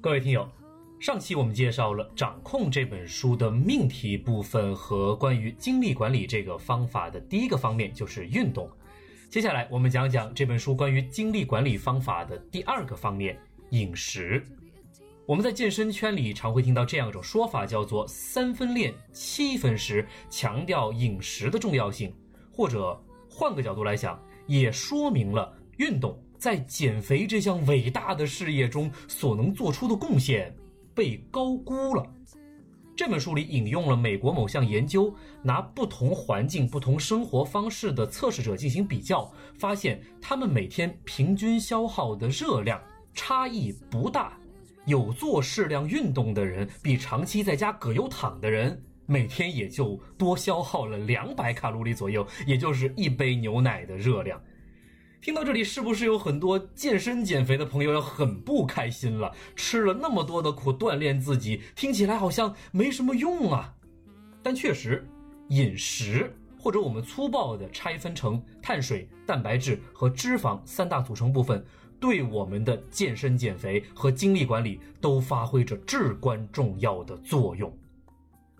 各位听友，上期我们介绍了《掌控》这本书的命题部分和关于精力管理这个方法的第一个方面就是运动。接下来我们讲讲这本书关于精力管理方法的第二个方面——饮食。我们在健身圈里常会听到这样一种说法，叫做“三分练，七分食”，强调饮食的重要性。或者换个角度来想，也说明了运动在减肥这项伟大的事业中所能做出的贡献被高估了。这本书里引用了美国某项研究，拿不同环境、不同生活方式的测试者进行比较，发现他们每天平均消耗的热量差异不大。有做适量运动的人，比长期在家葛优躺的人，每天也就多消耗了两百卡路里左右，也就是一杯牛奶的热量。听到这里，是不是有很多健身减肥的朋友要很不开心了？吃了那么多的苦锻炼自己，听起来好像没什么用啊。但确实，饮食或者我们粗暴的拆分成碳水、蛋白质和脂肪三大组成部分。对我们的健身、减肥和精力管理都发挥着至关重要的作用。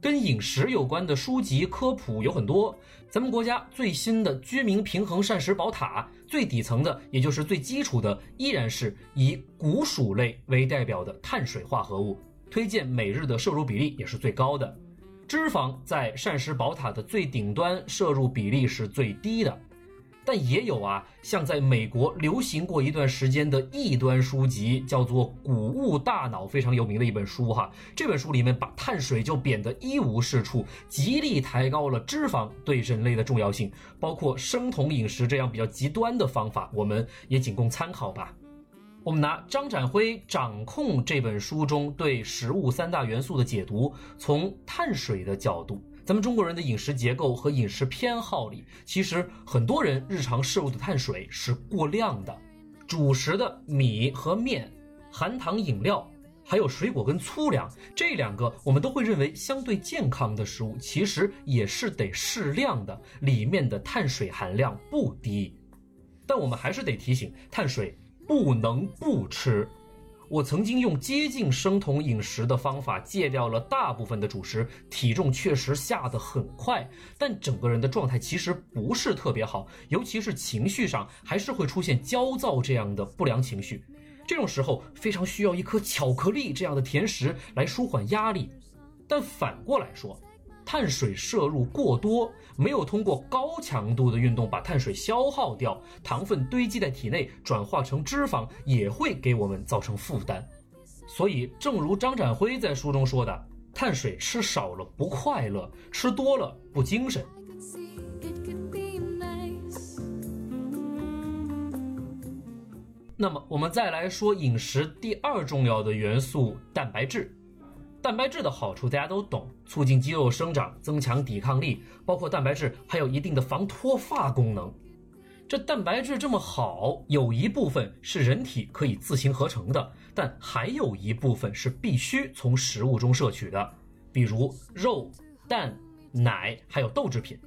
跟饮食有关的书籍科普有很多。咱们国家最新的居民平衡膳食宝塔，最底层的，也就是最基础的，依然是以谷薯类为代表的碳水化合物，推荐每日的摄入比例也是最高的。脂肪在膳食宝塔的最顶端，摄入比例是最低的。但也有啊，像在美国流行过一段时间的异端书籍，叫做《谷物大脑》，非常有名的一本书哈。这本书里面把碳水就贬得一无是处，极力抬高了脂肪对人类的重要性，包括生酮饮食这样比较极端的方法，我们也仅供参考吧。我们拿张展辉《掌控》这本书中对食物三大元素的解读，从碳水的角度。咱们中国人的饮食结构和饮食偏好里，其实很多人日常摄入的碳水是过量的。主食的米和面、含糖饮料，还有水果跟粗粮这两个，我们都会认为相对健康的食物，其实也是得适量的，里面的碳水含量不低。但我们还是得提醒，碳水不能不吃。我曾经用接近生酮饮食的方法戒掉了大部分的主食，体重确实下得很快，但整个人的状态其实不是特别好，尤其是情绪上还是会出现焦躁这样的不良情绪。这种时候非常需要一颗巧克力这样的甜食来舒缓压力，但反过来说。碳水摄入过多，没有通过高强度的运动把碳水消耗掉，糖分堆积在体内，转化成脂肪，也会给我们造成负担。所以，正如张展辉在书中说的：“碳水吃少了不快乐，吃多了不精神。”那么，我们再来说饮食第二重要的元素——蛋白质。蛋白质的好处大家都懂，促进肌肉生长，增强抵抗力，包括蛋白质还有一定的防脱发功能。这蛋白质这么好，有一部分是人体可以自行合成的，但还有一部分是必须从食物中摄取的，比如肉、蛋、奶，还有豆制品。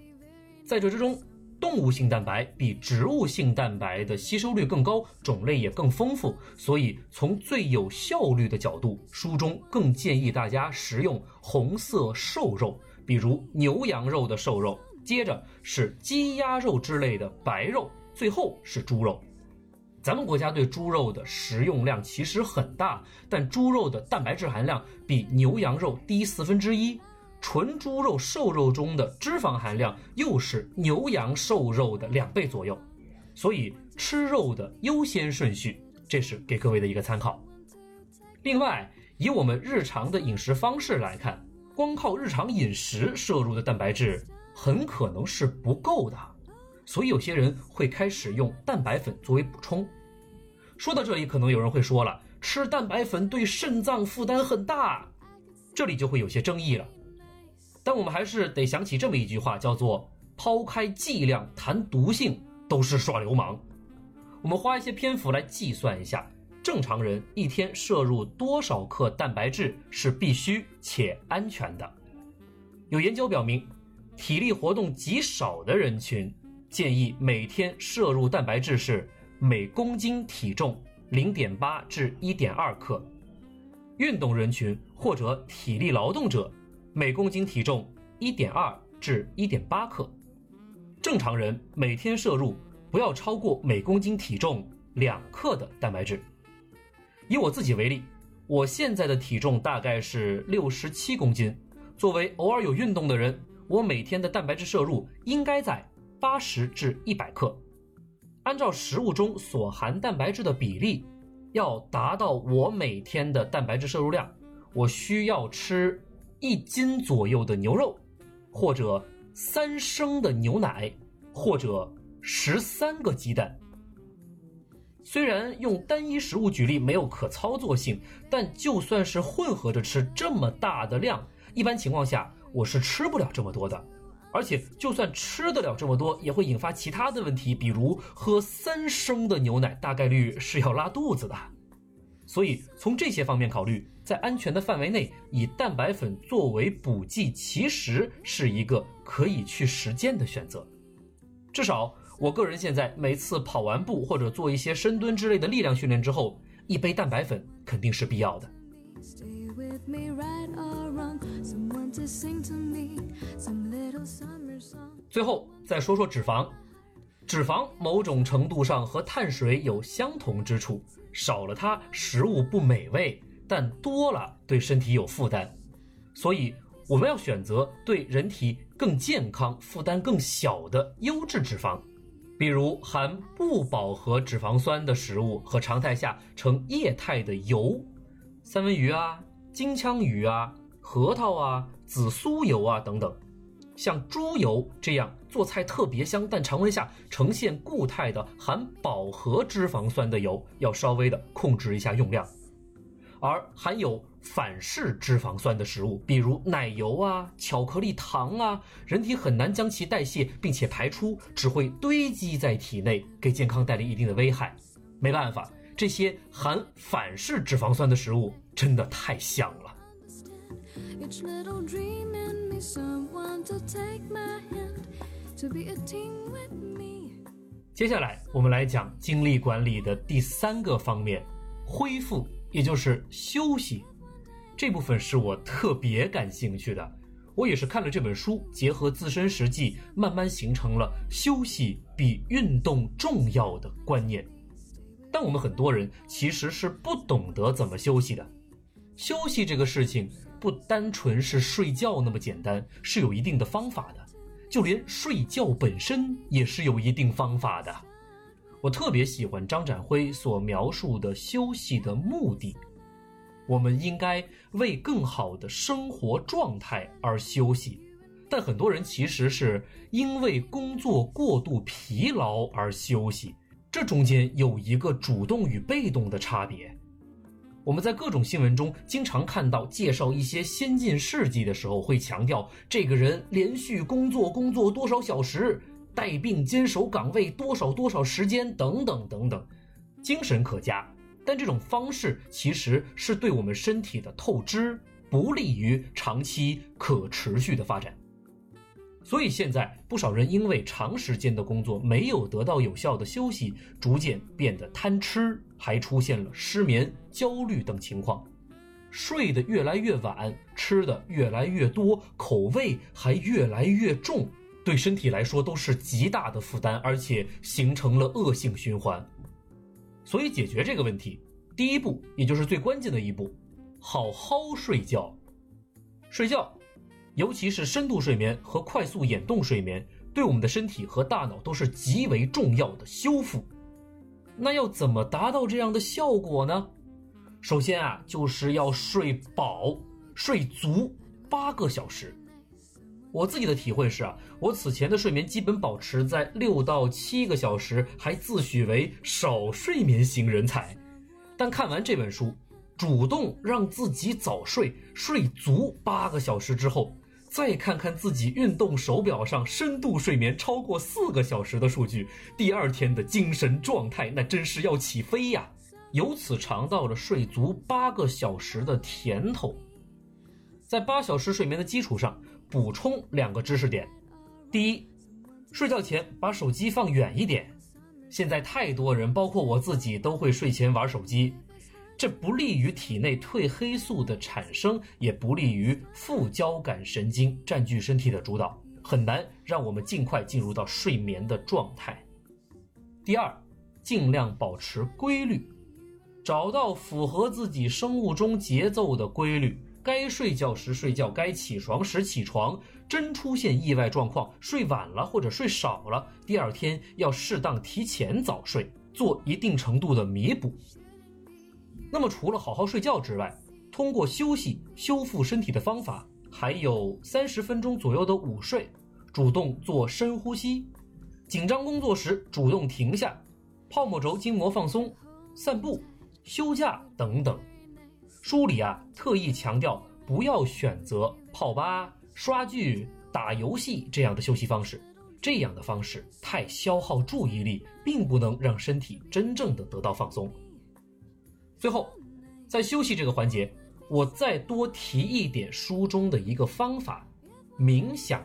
在这之中。动物性蛋白比植物性蛋白的吸收率更高，种类也更丰富，所以从最有效率的角度，书中更建议大家食用红色瘦肉，比如牛羊肉的瘦肉，接着是鸡鸭肉之类的白肉，最后是猪肉。咱们国家对猪肉的食用量其实很大，但猪肉的蛋白质含量比牛羊肉低四分之一。纯猪肉瘦肉中的脂肪含量又是牛羊瘦肉的两倍左右，所以吃肉的优先顺序，这是给各位的一个参考。另外，以我们日常的饮食方式来看，光靠日常饮食摄入的蛋白质很可能是不够的，所以有些人会开始用蛋白粉作为补充。说到这里，可能有人会说了，吃蛋白粉对肾脏负担很大，这里就会有些争议了。但我们还是得想起这么一句话，叫做“抛开剂量谈毒性都是耍流氓”。我们花一些篇幅来计算一下，正常人一天摄入多少克蛋白质是必须且安全的。有研究表明，体力活动极少的人群建议每天摄入蛋白质是每公斤体重零点八至一点二克。运动人群或者体力劳动者，每公斤体重一点二至一点八克。正常人每天摄入不要超过每公斤体重两克的蛋白质。以我自己为例，我现在的体重大概是六十七公斤。作为偶尔有运动的人，我每天的蛋白质摄入应该在八十至一百克。按照食物中所含蛋白质的比例，要达到我每天的蛋白质摄入量，我需要吃一斤左右的牛肉，或者三升的牛奶，或者十三个鸡蛋。虽然用单一食物举例没有可操作性，但就算是混合着吃这么大的量，一般情况下我是吃不了这么多的。而且，就算吃得了这么多，也会引发其他的问题，比如喝三升的牛奶，大概率是要拉肚子的。所以，从这些方面考虑，在安全的范围内，以蛋白粉作为补剂，其实是一个可以去实践的选择。至少，我个人现在每次跑完步或者做一些深蹲之类的力量训练之后，一杯蛋白粉肯定是必要的。最后再说说脂肪，脂肪某种程度上和碳水有相同之处，少了它食物不美味，但多了对身体有负担，所以我们要选择对人体更健康、负担更小的优质脂肪，比如含不饱和脂肪酸的食物和常态下呈液态的油，三文鱼啊、金枪鱼啊、核桃啊、紫苏油啊等等。像猪油这样做菜特别香，但常温下呈现固态的含饱和脂肪酸的油，要稍微的控制一下用量。而含有反式脂肪酸的食物，比如奶油啊、巧克力糖啊，人体很难将其代谢并且排出，只会堆积在体内，给健康带来一定的危害。没办法，这些含反式脂肪酸的食物真的太香了。接下来，我们来讲精力管理的第三个方面——恢复，也就是休息。这部分是我特别感兴趣的。我也是看了这本书，结合自身实际，慢慢形成了休息比运动重要的观念。但我们很多人其实是不懂得怎么休息的。休息这个事情。不单纯是睡觉那么简单，是有一定的方法的。就连睡觉本身也是有一定方法的。我特别喜欢张展辉所描述的休息的目的。我们应该为更好的生活状态而休息，但很多人其实是因为工作过度疲劳而休息。这中间有一个主动与被动的差别。我们在各种新闻中经常看到介绍一些先进事迹的时候，会强调这个人连续工作工作多少小时，带病坚守岗位多少多少时间等等等等，精神可嘉。但这种方式其实是对我们身体的透支，不利于长期可持续的发展。所以现在不少人因为长时间的工作没有得到有效的休息，逐渐变得贪吃，还出现了失眠、焦虑等情况，睡得越来越晚，吃的越来越多，口味还越来越重，对身体来说都是极大的负担，而且形成了恶性循环。所以解决这个问题，第一步也就是最关键的一步，好好睡觉，睡觉。尤其是深度睡眠和快速眼动睡眠，对我们的身体和大脑都是极为重要的修复。那要怎么达到这样的效果呢？首先啊，就是要睡饱、睡足八个小时。我自己的体会是啊，我此前的睡眠基本保持在六到七个小时，还自诩为少睡眠型人才。但看完这本书，主动让自己早睡，睡足八个小时之后。再看看自己运动手表上深度睡眠超过四个小时的数据，第二天的精神状态那真是要起飞呀！由此尝到了睡足八个小时的甜头。在八小时睡眠的基础上，补充两个知识点：第一，睡觉前把手机放远一点。现在太多人，包括我自己，都会睡前玩手机。这不利于体内褪黑素的产生，也不利于副交感神经占据身体的主导，很难让我们尽快进入到睡眠的状态。第二，尽量保持规律，找到符合自己生物钟节奏的规律，该睡觉时睡觉，该起床时起床。真出现意外状况，睡晚了或者睡少了，第二天要适当提前早睡，做一定程度的弥补。那么，除了好好睡觉之外，通过休息修复身体的方法，还有三十分钟左右的午睡，主动做深呼吸，紧张工作时主动停下，泡沫轴筋膜放松，散步、休假等等。书里啊特意强调，不要选择泡吧、刷剧、打游戏这样的休息方式，这样的方式太消耗注意力，并不能让身体真正的得到放松。最后，在休息这个环节，我再多提一点书中的一个方法——冥想。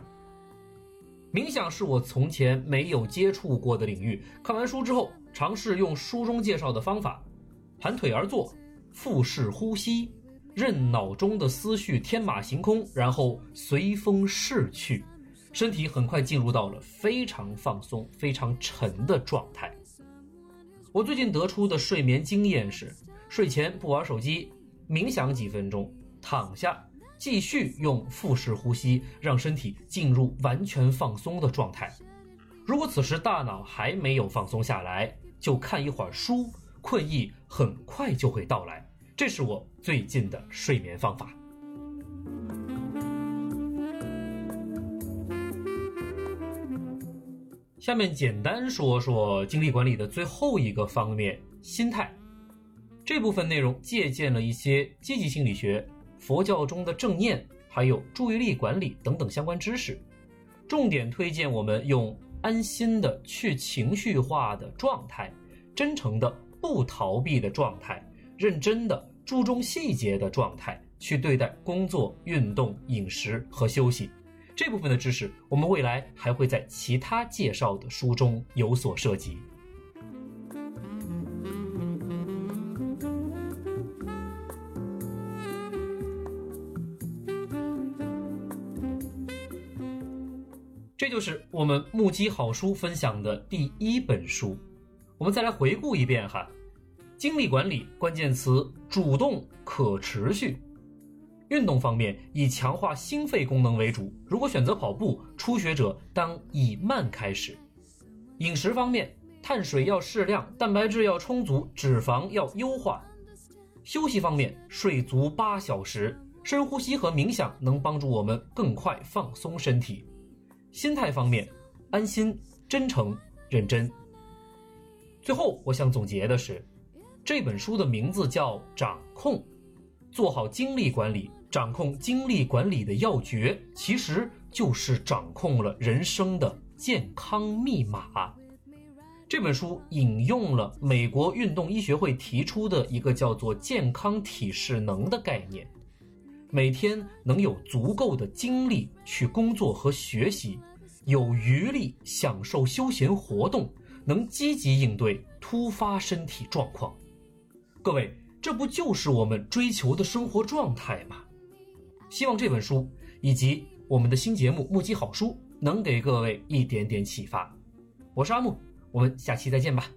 冥想是我从前没有接触过的领域。看完书之后，尝试用书中介绍的方法，盘腿而坐，腹式呼吸，任脑中的思绪天马行空，然后随风逝去，身体很快进入到了非常放松、非常沉的状态。我最近得出的睡眠经验是。睡前不玩手机，冥想几分钟，躺下，继续用腹式呼吸，让身体进入完全放松的状态。如果此时大脑还没有放松下来，就看一会儿书，困意很快就会到来。这是我最近的睡眠方法。下面简单说说精力管理的最后一个方面——心态。这部分内容借鉴了一些积极心理学、佛教中的正念，还有注意力管理等等相关知识，重点推荐我们用安心的、去情绪化的状态，真诚的、不逃避的状态，认真的、注重细节的状态去对待工作、运动、饮食和休息。这部分的知识，我们未来还会在其他介绍的书中有所涉及。就是我们目击好书分享的第一本书。我们再来回顾一遍哈，精力管理关键词：主动、可持续。运动方面以强化心肺功能为主，如果选择跑步，初学者当以慢开始。饮食方面，碳水要适量，蛋白质要充足，脂肪要优化。休息方面，睡足八小时，深呼吸和冥想能帮助我们更快放松身体。心态方面，安心、真诚、认真。最后，我想总结的是，这本书的名字叫《掌控》，做好精力管理，掌控精力管理的要诀，其实就是掌控了人生的健康密码。这本书引用了美国运动医学会提出的一个叫做“健康体适能”的概念。每天能有足够的精力去工作和学习，有余力享受休闲活动，能积极应对突发身体状况。各位，这不就是我们追求的生活状态吗？希望这本书以及我们的新节目《目击好书》能给各位一点点启发。我是阿木，我们下期再见吧。